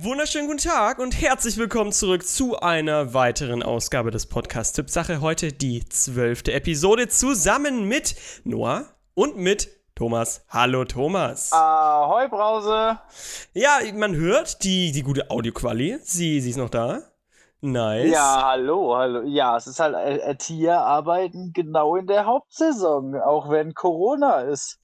Wunderschönen guten Tag und herzlich willkommen zurück zu einer weiteren Ausgabe des Podcast Tippsache. Heute die zwölfte Episode zusammen mit Noah und mit Thomas. Hallo Thomas. Ahoi Brause. Ja, man hört die, die gute Audioquali. Sie, sie ist noch da. Nice. Ja, hallo, hallo. Ja, es ist halt äh, äh, Tierarbeiten genau in der Hauptsaison, auch wenn Corona ist.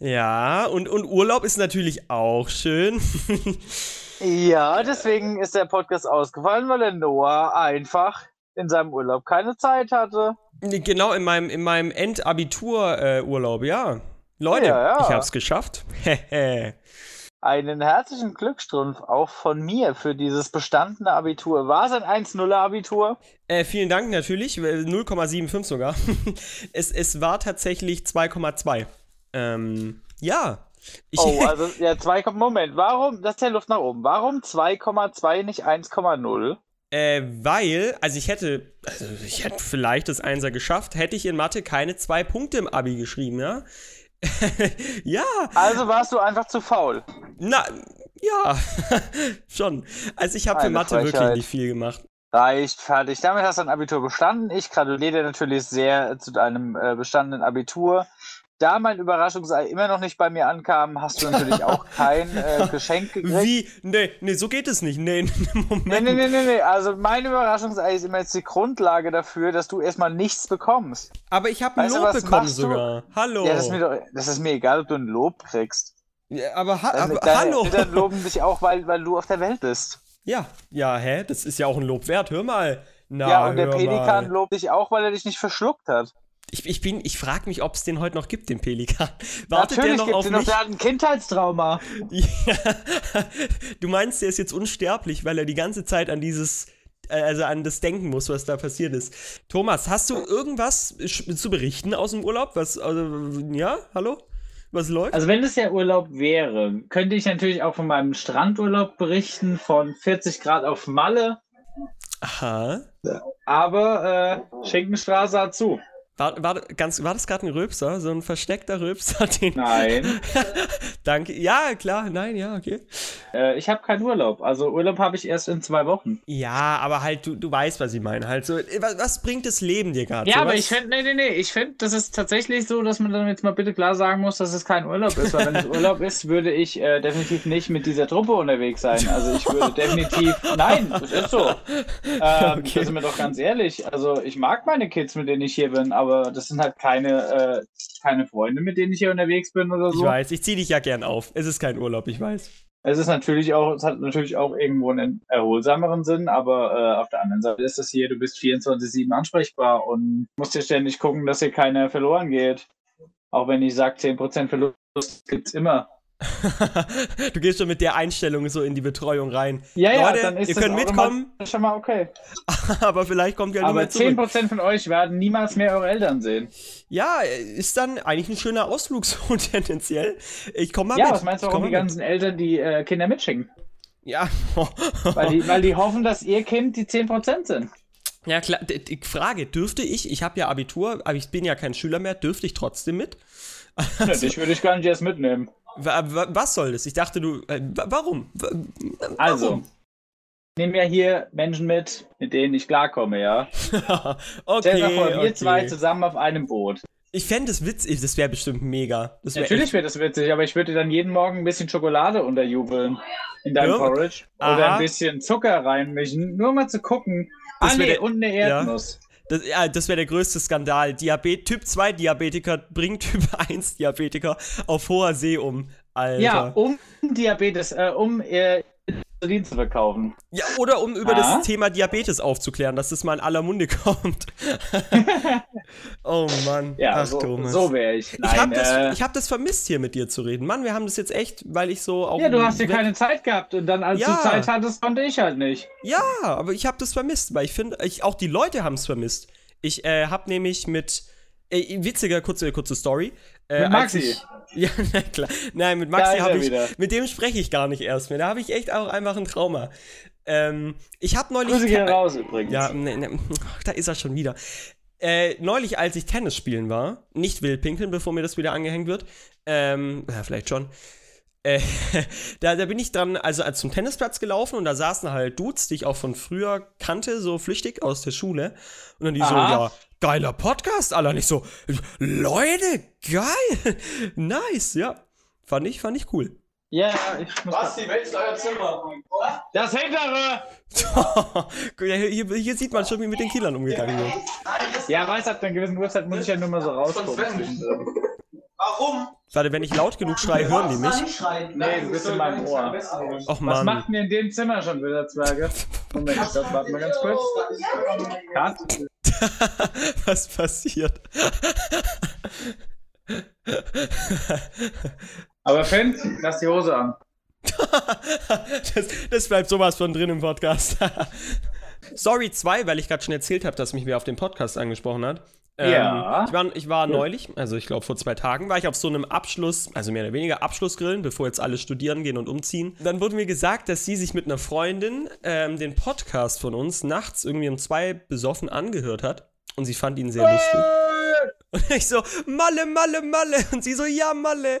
Ja, und, und Urlaub ist natürlich auch schön. ja, deswegen ist der Podcast ausgefallen, weil der Noah einfach in seinem Urlaub keine Zeit hatte. Genau, in meinem, in meinem Endabitur-Urlaub, äh, ja. Leute, Ja, ja. ich hab's geschafft. Einen herzlichen Glückstrumpf auch von mir für dieses bestandene Abitur. War es ein 1-0er Abitur? äh, vielen Dank natürlich, äh, 0,75 sogar. es, es war tatsächlich 2,2. Ähm, ja. Ich, Oh, also ja, 2, Moment, warum, das ist ja Luft nach oben. Warum 2,2 nicht 1,0? äh, weil, also ich hätte, also ich hätte vielleicht das Einser geschafft, hätte ich in Mathe keine zwei Punkte im Abi geschrieben, ja? ja, Also warst du einfach zu faul. na, ja, schon. Also ich habe für Mathe wirklich Frechheit. nicht viel gemacht. Reicht, fertig. Damit hast du dein Abitur bestanden. Ich gratuliere dir natürlich sehr zu deinem äh, bestandenen Abitur. Da mein Überraschungsei immer noch nicht bei mir ankam, hast du natürlich auch kein äh, Geschenk gekriegt. Wie? Nee, nee, so geht es nicht. Nee, Moment. Nee, nee, nee, nee, nee. Also mein Überraschungsei ist immer jetzt die Grundlage dafür, dass du erstmal nichts bekommst. Aber ich habe ein du, Lob bekommen machst du? sogar. Hallo. Ja, das ist, mir doch, das ist mir egal, ob du ein Lob kriegst. Ja, aber, ha Also aber deine hallo. Eltern loben dich auch, weil, weil du auf der Welt bist. Ja, ja, hä? Das ist ja auch ein Lob wert. Hör mal. Na, ja, und der Pelikan mal. lobt dich auch, weil er dich nicht verschluckt hat. Ich, ich bin, ich frage mich, ob es den heute noch gibt, den Pelikan. Wartet Natürlich der noch auf ihn noch, mich? der hat ein Kindheitstrauma. Ja. Du meinst, der ist jetzt unsterblich, weil er die ganze Zeit an dieses, äh, also an das denken muss, was da passiert ist. Thomas, hast du irgendwas zu berichten aus dem Urlaub? Was, also, ja, hallo? Was läuft? Also wenn es ja Urlaub wäre, könnte ich natürlich auch von meinem Strandurlaub berichten von 40 Grad auf Malle, Aha. aber äh, Schenkenstraße hat zu. War, war, ganz, war das gerade ein Röpser? So ein versteckter Röpser? Den Nein, Danke. Ja, klar. Nein, ja, okay. äh, ich habe keinen Urlaub. Also Urlaub habe ich erst in zwei Wochen. Ja, aber halt, du, du weißt, was ich meine. Halt so, was, was bringt das Leben dir gerade? Ja, so, aber was- ich finde, nee, nee, nee, ich finde, das ist tatsächlich so, dass man dann jetzt mal bitte klar sagen muss, dass es kein Urlaub ist. Weil wenn es Urlaub ist, würde ich äh, definitiv nicht mit dieser Truppe unterwegs sein. Also ich würde definitiv, nein, das ist so. Ähm, Okay. Da sind wir doch ganz ehrlich. Also ich mag meine Kids, mit denen ich hier bin, aber das sind halt keine, äh, keine Freunde, mit denen ich hier unterwegs bin oder Ich so. weiß, ich zieh dich ja gern auf. Es ist kein Urlaub, ich weiß. Es ist natürlich auch, es hat natürlich auch irgendwo einen erholsameren Sinn, aber äh, auf der anderen Seite ist das hier, du bist 24-7 ansprechbar und musst dir ständig gucken, dass hier keiner verloren geht. Auch wenn ich sage, 10% Verlust gibt's immer. du gehst schon mit der Einstellung so in die Betreuung rein. Ja, ja, Leute, dann ist ihr das könnt mitkommen, automatisch schon mal okay. aber vielleicht kommt ja Aber mehr zurück. 10% von euch werden niemals mehr eure Eltern sehen. Ja, ist dann eigentlich ein schöner Ausflug so tendenziell. Ich komm mal Ja, mit. was meinst du, warum komm die mit. ganzen Eltern die äh, Kinder mitschicken? Ja. Weil die, weil die hoffen, dass ihr Kind die 10% sind. ja, klar. Die Frage, dürfte ich, ich habe ja Abitur, aber ich bin ja kein Schüler mehr, dürfte ich trotzdem mit? Ja, dich würde ich gar nicht erst mitnehmen. Wa- wa- Was soll das? Ich dachte, du. Äh, wa- warum? Wa- Also, warum? ich nehme ja hier Menschen mit, mit denen ich klarkomme, ja. okay. Stell dir vor, wir okay. zwei zusammen auf einem Boot. Ich fände es witzig, das wäre bestimmt mega. Das wär Natürlich wäre das witzig, aber ich würde dann jeden Morgen ein bisschen Schokolade unterjubeln in deinem Ja. Porridge. Aha. Oder ein bisschen Zucker reinmischen, nur mal zu gucken. Das ah, nee, der- und eine Erdnuss. Das, ja, das wäre der größte Skandal. Diabet Typ 2 Diabetiker bringt Typ 1 Diabetiker auf hoher See um. Alter. Ja, um Diabetes, äh, um äh, Insulin zu verkaufen. Ja, oder um über Ah. das Thema Diabetes aufzuklären, dass das mal in aller Munde kommt. oh Mann. Ja, Ach, so, Thomas. so wäre ich. ich Nein, habe das, äh, ich hab das vermisst, hier mit dir zu reden. Mann, wir haben das jetzt echt, weil ich so auch. ja, du hast ja weg- keine Zeit gehabt und dann, als Ja. du Zeit hattest, konnte ich halt nicht. Ja, aber ich habe das vermisst, weil ich finde, ich, auch die Leute haben es vermisst. Ich äh, habe nämlich mit. Äh, witziger, kurze, kurze Story. Äh, Mit Maxi? Ich, ja, na klar. Nein, mit Maxi habe ich. wieder. Mit dem spreche ich gar nicht erst mehr. Da habe ich echt auch einfach ein Trauma. Ähm, ich habe neulich. Grüße gehen raus übrigens. Ja, ne, ne, da ist er schon wieder. Äh, neulich, als ich Tennis spielen war, nicht wild pinkeln, bevor mir das wieder angehängt wird, ähm, ja, vielleicht schon, äh, da, da bin ich dann also äh, zum Tennisplatz gelaufen und da saßen halt Dudes, die ich auch von früher kannte, so flüchtig aus der Schule. Und dann die so, Aha. ja, geiler Podcast, Alter. Nicht so, Leute, geil, nice, ja. Fand ich, fand ich cool. Ja, ich muss. Was? Die Welt ist euer Zimmer. Das hintere! Hier, hier sieht man schon, wie mit den Killern umgegangen wird. Ja, weiß, ab einer gewissen Uhrzeit muss ich ja nur mal so rausgucken. Warum? Warte, wenn ich laut genug schreie, hören die mich. Nee, du bist in meinem Ohr. Och Was Mann. macht denn ihr in dem Zimmer schon wieder, Zwerge? Moment, ich glaub, warte mal ganz kurz. Cut. Was passiert? Aber Finn, lass die Hose an. das, das bleibt sowas von drin im Podcast. Sorry 2, weil ich gerade schon erzählt habe, dass mich wer auf dem Podcast angesprochen hat. Ähm, Ja. Ich war, ich war neulich, also ich glaube vor zwei Tagen, war ich auf so einem Abschluss, also mehr oder weniger Abschlussgrillen, bevor jetzt alle studieren gehen und umziehen. Dann wurde mir gesagt, dass sie sich mit einer Freundin ähm, den Podcast von uns nachts irgendwie um zwei besoffen angehört hat. Und sie fand ihn sehr lustig. Und ich so, Malle, Malle, Malle. Und sie so, ja, Malle.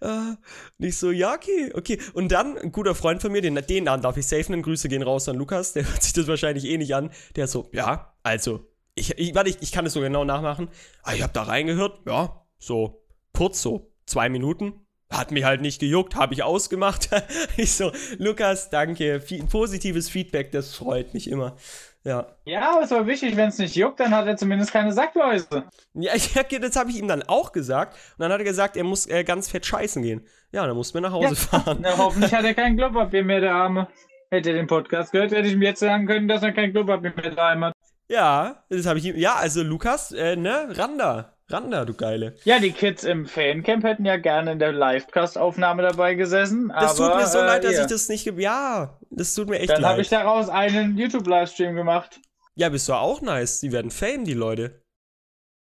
Äh, und ich so, ja, okay, okay. Und dann, ein guter Freund von mir, den, den Namen darf ich safen, denn Grüße gehen raus an Lukas, der hört sich das wahrscheinlich eh nicht an. Der so, ja, also, ich, ich, warte, ich, ich kann es so genau nachmachen. Ah, ich hab da reingehört, ja, so, kurz so, zwei Minuten. Hat mich halt nicht gejuckt, habe ich ausgemacht. ich so, Lukas, danke. Fi positives Feedback, das freut mich immer. Ja. Ja, aber es war wichtig, wenn es nicht juckt, dann hat er zumindest keine Sackläuse. Ja, ich, das habe ich ihm dann auch gesagt. Und dann hat er gesagt, er muss äh, ganz fett scheißen gehen. Ja, dann mussten wir nach Hause Ja. fahren. Na, hoffentlich hat er kein Klopapier mehr, der Arme. Hätte er den Podcast gehört, hätte ich ihm jetzt sagen können, dass er kein Klopapier mehr daheim hat. Ja, das habe ich ihm. Ja, also Lukas, äh, ne, Randa. Randa, du Geile. Ja, die Kids im Fancamp hätten ja gerne in der Livecast-Aufnahme dabei gesessen. Das aber, tut mir so äh, leid, dass ja. ich das nicht. Ja, das tut mir echt Dann habe leid. ich daraus einen YouTube-Livestream gemacht. ja, bist du auch nice. Die werden fame, die Leute.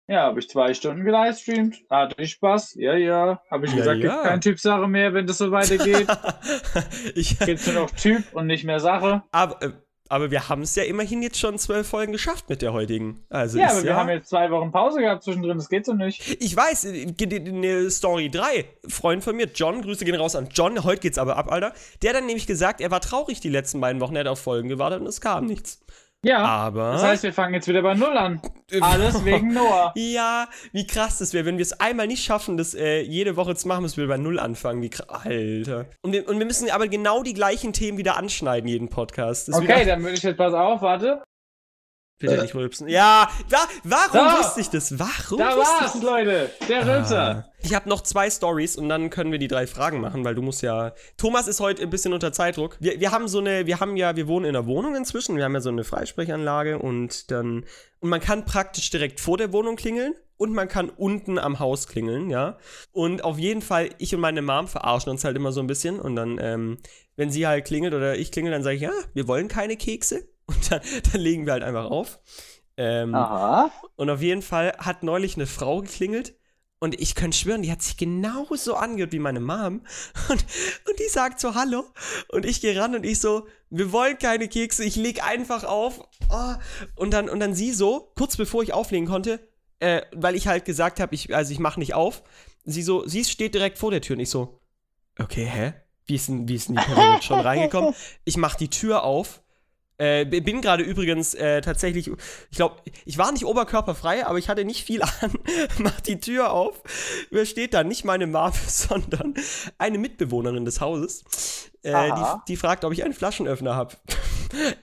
Ja, habe ich zwei Stunden gelivestreamt. Hatte ich Spaß. Ja, ja. Habe ich Ja, gesagt, ja. gibt kein Typ-Sache mehr, wenn das so weitergeht. ich, Gibt's nur noch Typ und nicht mehr Sache. aber, äh, aber wir haben es ja immerhin jetzt schon zwölf Folgen geschafft mit der heutigen. Also Ja, aber wir haben jetzt zwei Wochen Pause gehabt zwischendrin. Das geht so nicht. Ich weiß, äh, die- die Story 3. Freund von mir, John, Grüße gehen raus an John. Heute geht's aber ab, Alter. Der hat dann nämlich gesagt, er war traurig die letzten beiden Wochen. Er hat auf Folgen gewartet und es kam nichts. Ja. Aber. Das heißt, wir fangen jetzt wieder bei Null an. Alles wegen Noah. Ja, wie krass das wäre, wenn wir es einmal nicht schaffen, das äh, jede Woche zu machen, müssen wir bei Null anfangen. Wie krass. Alter. Und wir, und wir müssen aber genau die gleichen Themen wieder anschneiden, jeden Podcast. Das Okay, wieder, dann würde ich jetzt pass auf, warte. Bitte nicht rülpsen. Ja, wa warum Da. wusste ich das? Warum Da wusste war's, ich Leute. Der Rülpser. Ah. Ich habe noch zwei Stories und dann können wir die drei Fragen machen, weil du musst ja. Thomas ist heute ein bisschen unter Zeitdruck. Wir, wir haben so eine, wir haben ja, wir wohnen in einer Wohnung inzwischen. Wir haben ja so eine Freisprechanlage und dann und man kann praktisch direkt vor der Wohnung klingeln und man kann unten am Haus klingeln, ja. Und auf jeden Fall, ich und meine Mom verarschen uns halt immer so ein bisschen und dann, ähm, wenn sie halt klingelt oder ich klingel, dann sage ich ja, wir wollen keine Kekse und dann, dann legen wir halt einfach auf. Ähm, Aha. und auf jeden Fall hat neulich eine Frau geklingelt. Und ich könnte schwören, die hat sich genauso angehört wie meine Mom. Und, und die sagt so Hallo. Und ich gehe ran und ich so, wir wollen keine Kekse, ich leg einfach auf. Oh. Und, dann, und dann sie so, kurz bevor ich auflegen konnte, äh, weil ich halt gesagt habe, ich, also ich mache nicht auf. Sie so, sie steht direkt vor der Tür und ich so, okay, hä? Wie ist denn, wie ist denn die Person jetzt schon reingekommen? Ich mach die Tür auf. Äh, bin gerade übrigens äh, tatsächlich, ich glaube, ich war nicht oberkörperfrei, aber ich hatte nicht viel an. Mach die Tür auf. Wer steht da? Nicht meine Mom, sondern eine Mitbewohnerin des Hauses. Äh, die, die fragt, ob ich einen Flaschenöffner habe.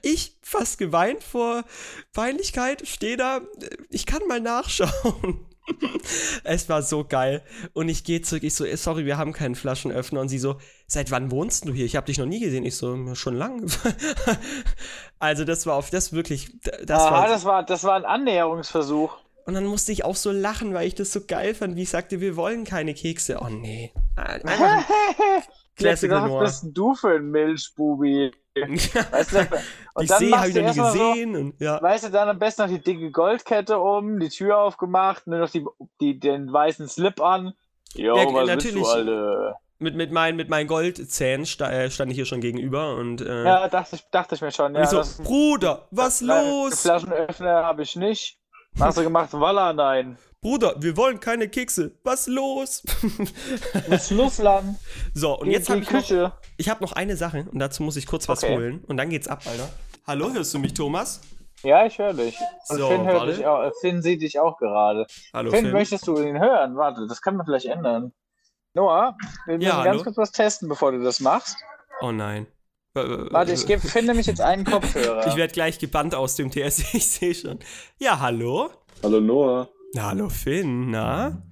Ich fast geweint vor Peinlichkeit, stehe da, äh, ich kann mal nachschauen. Es war so geil. Und ich gehe zurück, ich so, sorry, wir haben keinen Flaschenöffner. Und sie so, seit wann wohnst du hier? Ich habe dich noch nie gesehen. Ich so, "Ja, schon lang. also das war auf das wirklich, das Aha, war. das war, das war ein Annäherungsversuch. und dann musste ich auch so lachen, weil ich das so geil fand, wie ich sagte, wir wollen keine Kekse. Oh nee. Einfach Classic Was Noir. bist denn du für ein Milchbubi? Weißt du, Die und dann See habe ich noch nie erstmal so, gesehen. und, ja. Weißt du, dann am besten noch die dicke Goldkette um, die Tür aufgemacht, nur noch die, die, den weißen Slip an. Jo, Ja, was natürlich. bist du, Alter? Mit, mit, meinen, mit meinen Goldzähnen äh, stand ich hier schon gegenüber und, äh, Ja, dachte ich, dachte ich mir schon. Ja, so, das- Bruder, was Nein, los? Flaschenöffner habe ich nicht. Was hast du gemacht? Walla, nein. Bruder, wir wollen keine Kekse. Was los? Das Flussland. so, und Die- jetzt habe ich noch, Küche. ich habe noch eine Sache und dazu muss ich kurz was Okay. holen und dann geht's ab, Alter. Hallo, hörst du mich, Thomas? Ja, ich höre dich. Und So, Finn, hört dich auch, äh, Finn sieht dich auch gerade. Hallo, Finn, Finn. möchtest du ihn hören? Warte, das kann man vielleicht ändern. Noah, wir müssen Ja, ganz hallo? kurz was testen, bevor du das machst. Oh nein. Warte, ich gebe Finn nämlich jetzt einen Kopfhörer. Ich werde gleich gebannt aus dem TS, ich sehe schon. Ja, hallo? Hallo Noah. Na, hallo Finn, na?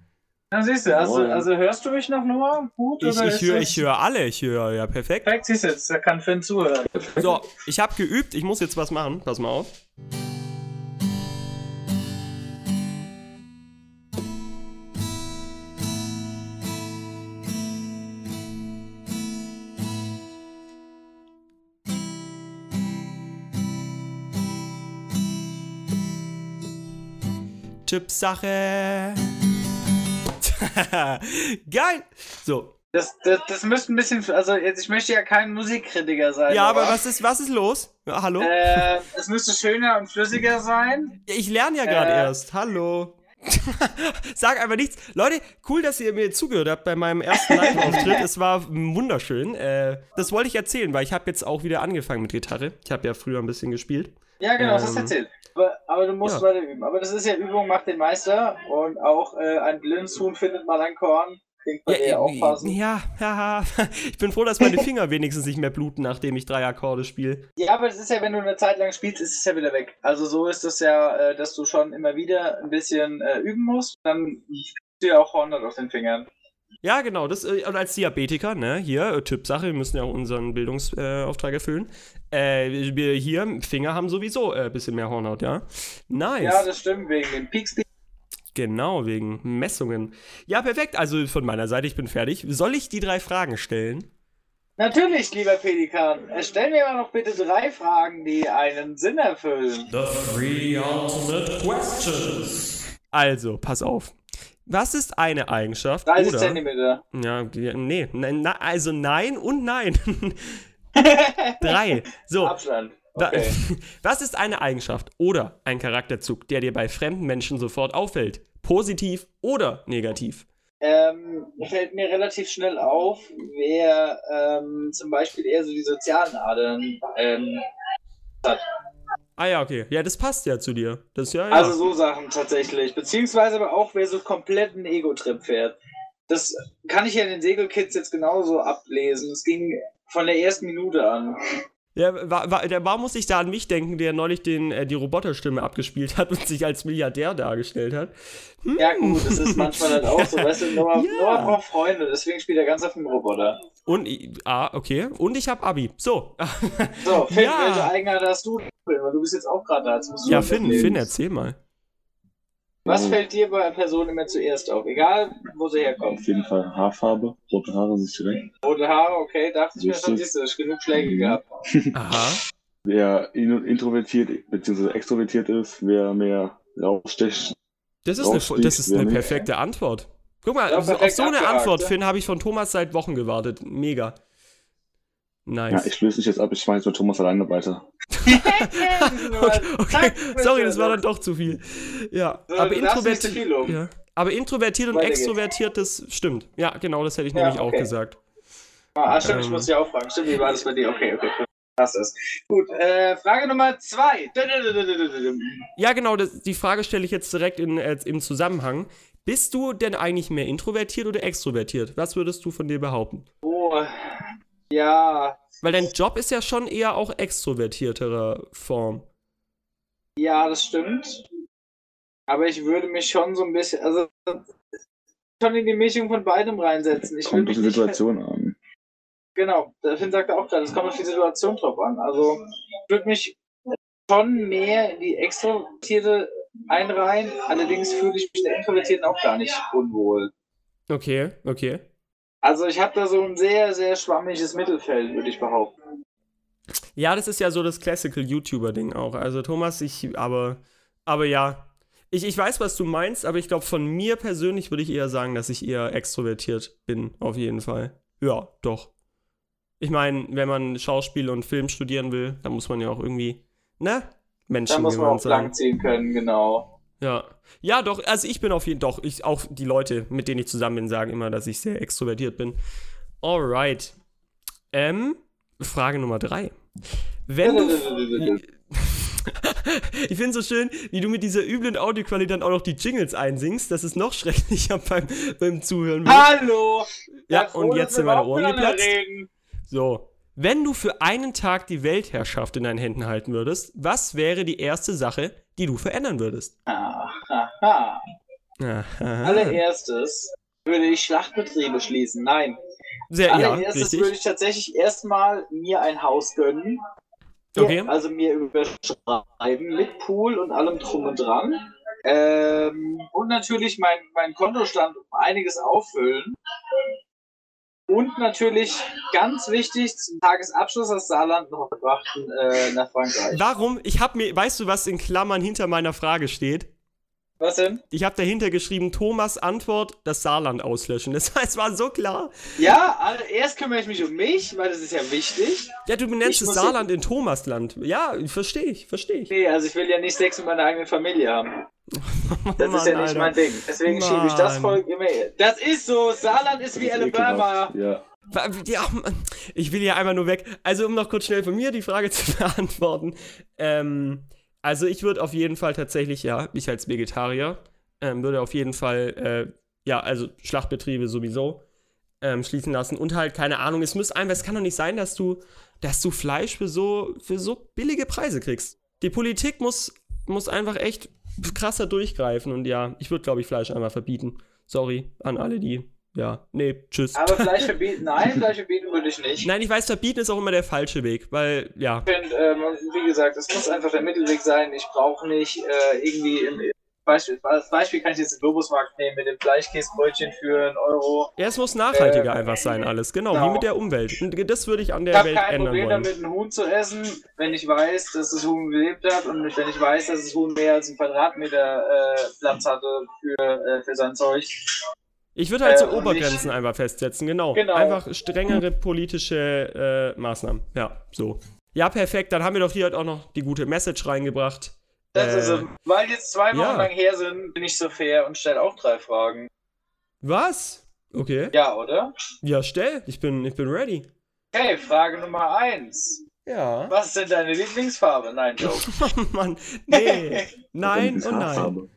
Na, siehst du, also, also hörst du mich noch, Noah? Gut? Ich, ich höre ich hör alle, ich höre, ja, perfekt. Perfekt, siehst du jetzt, da kann Finn zuhören. So, ich habe geübt, ich muss jetzt was machen, pass mal auf. Tippsache. Geil. So. Das, das, das müsste ein bisschen, also jetzt, ich möchte ja kein Musikkritiker sein. Ja, aber was ist, was ist los? Ja, hallo? Äh, es müsste schöner und flüssiger sein. Ja, Ich lerne ja gerade Äh. erst. Hallo. Sag einfach nichts. Leute, cool, dass ihr mir zugehört habt bei meinem ersten Live-Auftritt. es war wunderschön. Äh, das wollte ich erzählen, weil ich habe jetzt auch wieder angefangen mit Gitarre. Ich habe ja früher ein bisschen gespielt. Ja, genau, das hast du Ähm, erzählt. Aber, aber du musst ja. weiter üben. Aber das ist ja Übung macht den Meister und auch äh, ein Blindshuhn findet mal ein Korn. Bei dir Ja, aufpassen. ja, ja, ich bin froh, dass meine Finger wenigstens nicht mehr bluten, nachdem ich drei Akkorde spiele. Ja, aber es ist ja, wenn du eine Zeit lang spielst, ist es ja wieder weg. Also so ist es ja, äh, dass du schon immer wieder ein bisschen äh, üben musst. Dann spielst du ja auch 100 auf den Fingern. Ja, genau, das äh, und als Diabetiker, ne, hier, äh, Tippsache, wir müssen ja auch unseren Bildungsauftrag äh, erfüllen. Äh, wir hier, Finger haben sowieso ein äh, bisschen mehr Hornhaut, ja. Nice. Ja, das stimmt, wegen den Peaks. Genau, wegen Messungen. Ja, perfekt. Also von meiner Seite, ich bin fertig. Soll ich die drei Fragen stellen? Natürlich, lieber Pelikan. Äh, Stell mir mal noch bitte drei Fragen, die einen Sinn erfüllen. The three ultimate questions. Also, pass auf. Was ist eine Eigenschaft? 30 oder, Zentimeter. Ja, nee, nein, na, also nein und nein. Drei. So, Abstand. Okay. was ist eine Eigenschaft oder ein Charakterzug, der dir bei fremden Menschen sofort auffällt? Positiv oder negativ? ähm, fällt mir relativ schnell auf, wer ähm, zum Beispiel eher so die sozialen Adern ähm, Ah ja, okay. Ja, das passt ja zu dir. Das ja, ja. Also so Sachen tatsächlich. Beziehungsweise aber auch, wer so komplett einen Ego-Trip fährt. Das kann ich ja in den Segelkids jetzt genauso ablesen. Es ging von der ersten Minute an. Ja, war, der, warum muss ich da an mich denken, der neulich den, äh, die Roboterstimme abgespielt hat und sich als Milliardär dargestellt hat? Hm. Ja gut, das ist manchmal halt auch so. Weißt du, Noah, Ja. Noah braucht Freunde, deswegen spielt er ganz auf dem Roboter. Und, ah, okay. Und ich hab Abi. So. So, Finn, Ja. welche Eigenart hast du? Du bist jetzt auch gerade da. Ja, Finn, erzählen. Finn, erzähl mal. Was fällt dir bei einer Person immer zuerst auf? Egal, wo sie herkommt. Auf jeden Fall Haarfarbe, rote Haare sich direkt. Rote Haare, okay, dachte ich mir schon, siehst du, genug Schläge Mhm. gehabt. Aha. Wer in- introvertiert bzw. extrovertiert ist, wer mehr rausstecht. Das ist, eine, das ist eine perfekte Antwort. Guck mal, Ja, auf so- eine Antwort. Finn, habe ich von Thomas seit Wochen gewartet. Mega. Ja, Nice. ich löse dich jetzt ab, ich schmeiß nur Thomas alleine weiter. okay, okay. sorry, das war dann doch zu viel. Ja, So, aber viel loben. Ja. Aber introvertiert und extrovertiert, das stimmt. Ja, genau, das hätte ich Ja, nämlich auch okay. gesagt. Ah, stimmt, ich Ähm. muss dich auch fragen. Stimmt, wie war das bei dir? Okay, okay. Das. Gut, äh, Frage Nummer zwei. Ja, genau, das, die Frage stelle ich jetzt direkt in, äh, im Zusammenhang. Bist du denn eigentlich mehr introvertiert oder extrovertiert? Was würdest du von dir behaupten? Oh, ja, Weil dein Job ist ja schon eher auch extrovertierterer Form. ja, das stimmt. Aber ich würde mich schon so ein bisschen, also schon in die Mischung von beidem reinsetzen. Ich Kommt auf die mich nicht- Situation an. Genau, der Finn sagte auch gerade, es kommt auf die Situation drauf an. Also ich würde mich schon mehr in die Extrovertierte einreihen, allerdings fühle ich mich der Introvertierten auch gar nicht unwohl. Okay, okay. Also ich habe da so ein sehr, sehr schwammiges Mittelfeld, würde ich behaupten. Ja, das ist ja so das Classical YouTuber-Ding auch. Also Thomas, ich, aber, aber ja. Ich, ich weiß, was du meinst, aber ich glaube, von mir persönlich würde ich eher sagen, dass ich eher extrovertiert bin, auf jeden Fall. Ja, doch. Ich meine, wenn man Schauspiel und Film studieren will, dann muss man ja auch irgendwie, ne? Da Menschen, muss wie man auch sagen. ziehen können, genau. Ja. Ja, doch, also ich bin auf jeden Fall, doch, ich, auch die Leute, mit denen ich zusammen bin, sagen immer, dass ich sehr extrovertiert bin. Alright. Ähm, Frage Nummer drei. Wenn du. ich finde so schön, wie du mit dieser üblen Audioqualität dann auch noch die Jingles einsingst. Das ist noch schrecklicher beim, beim Zuhören. Hallo! Ja, und jetzt sind meine Ohren geplatzt. So. Wenn du für einen Tag die Weltherrschaft in deinen Händen halten würdest, was wäre die erste Sache, die du verändern würdest? Aha. Aha. Allererstes würde ich Schlachtbetriebe schließen. Nein. Sehr, ja, Allererstes würde richtig. ich tatsächlich erstmal mir ein Haus gönnen. Okay. Also mir überschreiben mit Pool und allem drum und dran. Ähm, und natürlich mein, mein Kontostand um einiges auffüllen. Und natürlich ganz wichtig, zum Tagesabschluss das Saarland noch verbrachten äh, nach Frankreich. Warum? Ich habe mir, weißt du, was in Klammern hinter meiner Frage steht? Was denn? Ich habe dahinter geschrieben, Thomas Antwort, das Saarland auslöschen. Das heißt, war so klar. Ja, also erst kümmere ich mich um mich, weil das ist ja wichtig. Ja, du benennst Ich das Saarland in Thomasland. Ja, verstehe ich, verstehe ich. Nee, also ich will ja nicht Sex mit meiner eigenen Familie haben. Das Mann, ist ja nicht Alter. mein Ding. Deswegen schiebe ich das Mann. Volk immer. Das ist so. Saarland ist wie Das ist Alabama. ekelhaft. Ja. Ja, Mann, ich will ja einmal nur weg. Also, um noch kurz schnell von mir die Frage zu beantworten. Ähm, also, ich würde auf jeden Fall tatsächlich, ja, ich als Vegetarier, ähm, würde auf jeden Fall, äh, ja, also Schlachtbetriebe sowieso ähm, schließen lassen. Und halt, keine Ahnung, es muss einfach, es kann doch nicht sein, dass du, dass du Fleisch für so, für so billige Preise kriegst. Die Politik muss, muss einfach echt krasser durchgreifen. Und ja, ich würde, glaube ich, Fleisch einmal verbieten. Sorry an alle, die, ja, nee, tschüss. Aber Fleisch verbieten, nein, Fleisch verbieten würde ich nicht. Nein, ich weiß, verbieten ist auch immer der falsche Weg, weil, ja. Ich finde, ähm, wie gesagt, es muss einfach der Mittelweg sein. Ich brauche nicht äh, irgendwie im Beispiel, als Beispiel kann ich jetzt den Globusmarkt nehmen mit dem Fleischkäsebrötchen für einen Euro. Ja, es muss nachhaltiger Äh, einfach sein, alles. Genau, genau. wie mit der Umwelt. Und das würde ich an Ich der habe Welt kein ändern Problem wollen. damit, ein Huhn zu essen, wenn ich weiß, dass das Huhn gelebt hat und wenn ich weiß, dass das Huhn mehr als einen Quadratmeter äh, Platz hatte für, äh, für sein Zeug. Ich würde halt so Äh, Obergrenzen einfach festsetzen, genau. Genau. Einfach strengere politische äh, Maßnahmen. Ja, so. Ja, perfekt. Dann haben wir doch hier halt auch noch die gute Message reingebracht. Das Äh, ist es. Weil jetzt zwei Wochen ja. lang her sind, bin ich so fair und stelle auch drei Fragen. Was? Okay. Ja, oder? Ja, stell. Ich bin, ich bin ready. Okay, Frage Nummer eins. Ja. Was ist denn deine Lieblingsfarbe? Nein, Joke. Mann. Nee. Nein Und nein.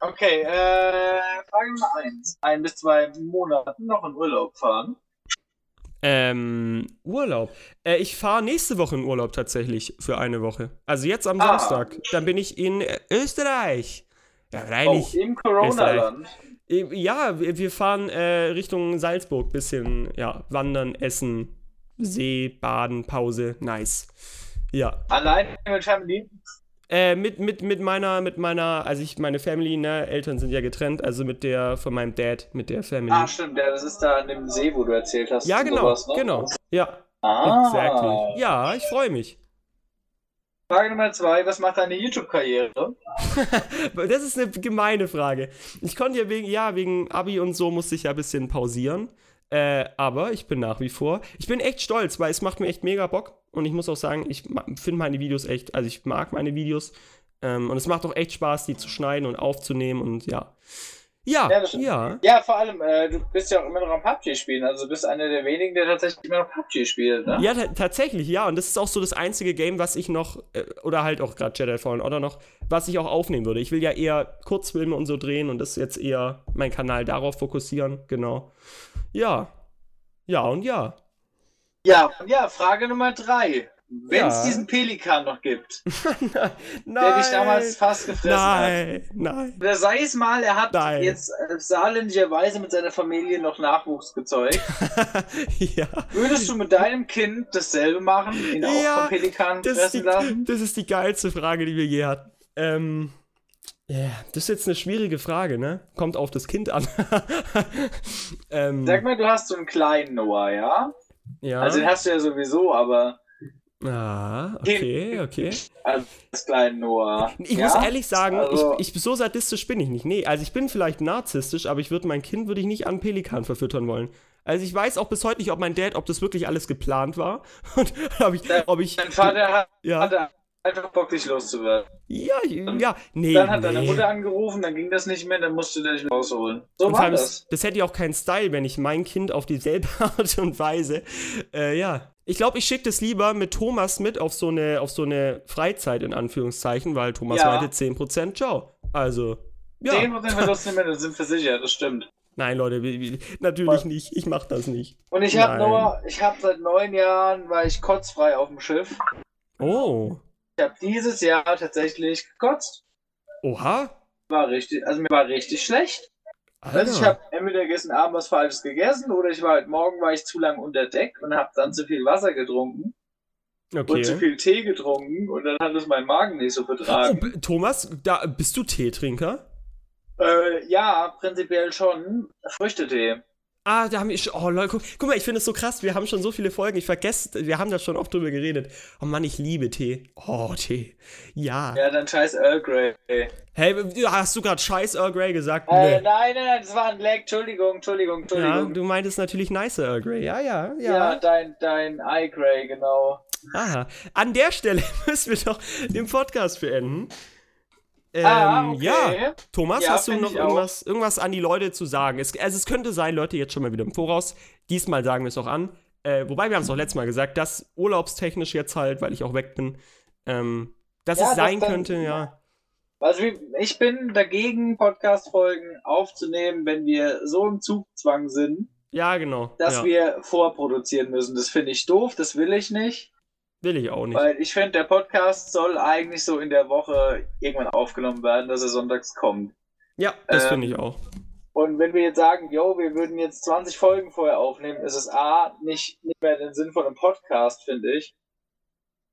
Okay, äh, Frage Nummer eins. Ein bis zwei Monaten noch in Urlaub fahren. Ähm, Urlaub. Äh, ich fahre nächste Woche in Urlaub tatsächlich für eine Woche. Also jetzt am Ah. Samstag. Dann bin ich in äh, Österreich. Ja, Oh, freilich. im Corona-Land. Ja, wir, wir fahren äh, Richtung Salzburg. Bisschen, ja, wandern, essen, See, baden, Pause. Nice. Ja. Allein mit Family. Äh, mit, mit, mit meiner, mit meiner, also ich, meine Family, ne, Eltern sind ja getrennt, also mit der von meinem Dad, mit der Family. Ah, stimmt, ja, das ist da an dem See, wo du erzählt hast. ja, genau, sowas, ne? genau. Ja, Ah. exactly. Ja, ich freue mich. Frage Nummer zwei, was macht deine YouTube-Karriere? Das ist eine gemeine Frage. Ich konnte ja wegen, ja, wegen Abi und so musste ich ja ein bisschen pausieren. Äh, aber ich bin nach wie vor. Ich bin echt stolz, weil es macht mir echt mega Bock. Und ich muss auch sagen, ich finde meine Videos echt, also ich mag meine Videos. Ähm, und es macht auch echt Spaß, die zu schneiden und aufzunehmen und ja. Ja, Ja, ja. Ja, vor allem, äh, du bist ja auch immer noch am PUBG spielen. Also du bist einer der wenigen, der tatsächlich immer noch PUBG spielt, ne? Ja, ta tatsächlich, ja. Und das ist auch so das einzige Game, was ich noch, äh, oder halt auch gerade Jedi Fallen Order noch, was ich auch aufnehmen würde. Ich will ja eher Kurzfilme und so drehen und das jetzt eher mein Kanal darauf fokussieren, genau. Ja. Ja und ja. Ja, ja, Frage Nummer drei. Wenn es Ja. diesen Pelikan noch gibt, nein. der dich damals fast gefressen hat. Nein, nein. Oder sei es mal, er hat Nein. jetzt äh, saarländischerweise mit seiner Familie noch Nachwuchs gezeugt. ja. Würdest du mit deinem Kind dasselbe machen, ihn auch Ja, vom Pelikan Das ist, fressen die, lassen? das ist die geilste Frage, die wir je hatten. Ähm. Ja, das ist jetzt eine schwierige Frage, ne? Kommt auf das Kind an. ähm, Sag mal, du hast so einen kleinen Noah, ja? ja. Also den hast du ja sowieso, aber Ah, okay, okay. als kleinen Noah. Ich ja? muss ehrlich sagen, Also- ich, ich, so sadistisch bin ich nicht. Nee, also ich bin vielleicht narzisstisch, aber ich würde mein Kind würde ich nicht an Pelikan verfüttern wollen. Also ich weiß auch bis heute nicht, ob mein Dad, ob das wirklich alles geplant war und ob ich, ob ich, Dein Vater hat, ja, hatte einfach Bock, dich loszuwerden. Ja, ja, nee. Dann hat nee. deine Mutter angerufen, dann ging das nicht mehr, dann musst du dich rausholen. So Und war das, das hätte ja auch keinen Style, wenn ich mein Kind auf dieselbe Art und Weise. Äh, ja. Ich glaube, ich schicke das lieber mit Thomas mit auf so eine, auf so eine Freizeit in Anführungszeichen, weil Thomas Ja. meinte 10%, ciao. Also, ja. 10% Verlust nicht mehr, das sind versichert, das stimmt. Nein, Leute, natürlich nicht. Ich mach das nicht. Und ich habe. Noah, ich habe seit neun Jahren, war ich kotzfrei auf dem Schiff. Oh. Ich habe dieses Jahr tatsächlich gekotzt. Oha. War richtig, also mir war richtig schlecht. Also ich Alter. habe entweder gestern Abend was Falsches gegessen oder ich war heute Morgen war ich zu lang unter Deck und habe dann zu viel Wasser getrunken und zu Okay. viel Tee getrunken und dann hat es mein Magen nicht so Oh, vertragen. B- Thomas, da, bist du Teetrinker? äh, ja, prinzipiell schon. Früchtetee. Ah, da haben wir schon. Oh, Leute, guck, guck mal, ich finde es so krass. Wir haben schon so viele Folgen. Ich vergesse, wir haben da schon oft drüber geredet. Oh Mann, ich liebe Tee. Oh, Tee. Ja. Ja, dann scheiß Earl Grey. Äh, Hey, hast du gerade Scheiß Earl Grey gesagt? nein, nein, nein, das war ein Lag. Entschuldigung, Entschuldigung, Ja, Entschuldigung. du meintest natürlich nice Earl Grey. Ja, ja, Ja, ja. dein, dein Eye Grey, genau. Aha. An der Stelle müssen wir doch den Podcast beenden. Ähm, ah, okay. Ja, Thomas, Ja, hast du noch irgendwas, irgendwas an die Leute zu sagen? Es, also es könnte sein, Leute, jetzt schon mal wieder im Voraus. Diesmal sagen wir es auch an. Äh, wobei wir haben es auch letztes Mal gesagt, dass urlaubstechnisch jetzt halt, weil ich auch weg bin, ähm, dass Ja, es das sein dann- könnte, ja. Also ich bin dagegen, Podcast-Folgen aufzunehmen, wenn wir so im Zugzwang sind, Ja, genau. dass ja. wir vorproduzieren müssen. Das finde ich doof, das will ich nicht. Will ich auch nicht. Weil ich finde, der Podcast soll eigentlich so in der Woche irgendwann aufgenommen werden, dass er sonntags kommt. Ja, das ähm, finde ich auch. Und wenn wir jetzt sagen, yo, wir würden jetzt 20 Folgen vorher aufnehmen, ist es A, nicht, nicht mehr den Sinn von einem Podcast, finde ich.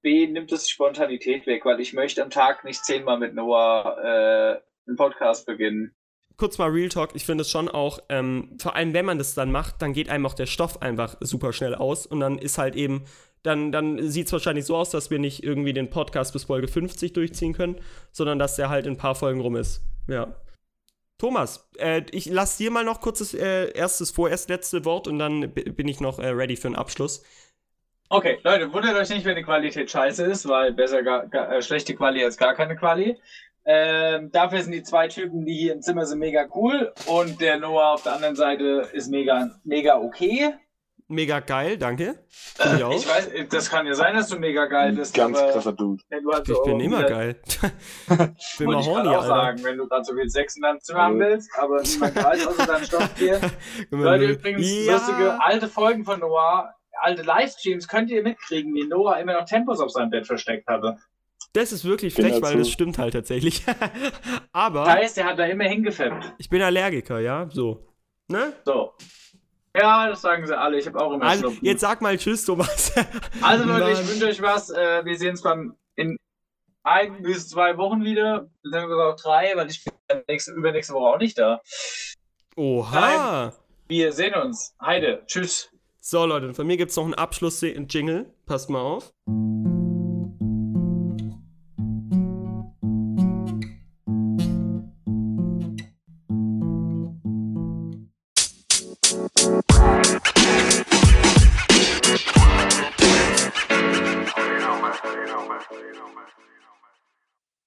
B, nimmt es Spontanität weg, weil ich möchte am Tag nicht zehnmal mit Noah äh, einen Podcast beginnen. Kurz mal Real Talk, ich finde es schon auch, ähm, vor allem wenn man das dann macht, dann geht einem auch der Stoff einfach super schnell aus und dann ist halt eben, dann, dann sieht es wahrscheinlich so aus, dass wir nicht irgendwie den Podcast bis Folge 50 durchziehen können, sondern dass der halt in ein paar Folgen rum ist. Ja. Thomas, äh, ich lass dir mal noch kurzes äh, erstes, vorerst letzte Wort und dann bin ich noch äh, ready für einen Abschluss. Okay, Leute, wundert euch nicht, wenn die Qualität scheiße ist, weil besser gar, gar, äh, schlechte Quali als gar keine Quali. Ähm, dafür sind die zwei Typen, die hier im Zimmer sind, mega cool und der Noah auf der anderen Seite ist mega, mega okay. Mega geil, danke. Finde ich auch. Ich weiß, das kann ja sein, dass du mega geil bist, Ganz aber krasser Dude. halt ich so bin immer geil. ich bin mal ich horny, gerade auch Alter. sagen, wenn du gerade so viel Sex in deinem Zimmer haben willst, aber niemand weiß außer deinem Stoff hier. Leute, übrigens, ja. lustige alte Folgen von Noah, alte Livestreams könnt ihr mitkriegen, wie Noah immer noch Tempos auf seinem Bett versteckt hatte. Das ist wirklich Bin frech, weil dazu. das stimmt halt tatsächlich. Aber Das heißt, er hat da immer hingefappt. ich bin Allergiker, ja, so. Ne? So. Ja, das sagen sie alle. Ich habe auch immer Also, Schnupfen. jetzt sag mal Tschüss, Thomas. also Leute, Mann. ich wünsche euch was. Äh, wir sehen uns beim in ein bis zwei Wochen wieder. Dann auch drei, weil ich bin nächste, übernächste Woche auch nicht da. Oha. Wir sehen uns. Heide. Tschüss. So, Leute, von mir gibt es noch einen Abschluss-Jingle. Passt mal auf.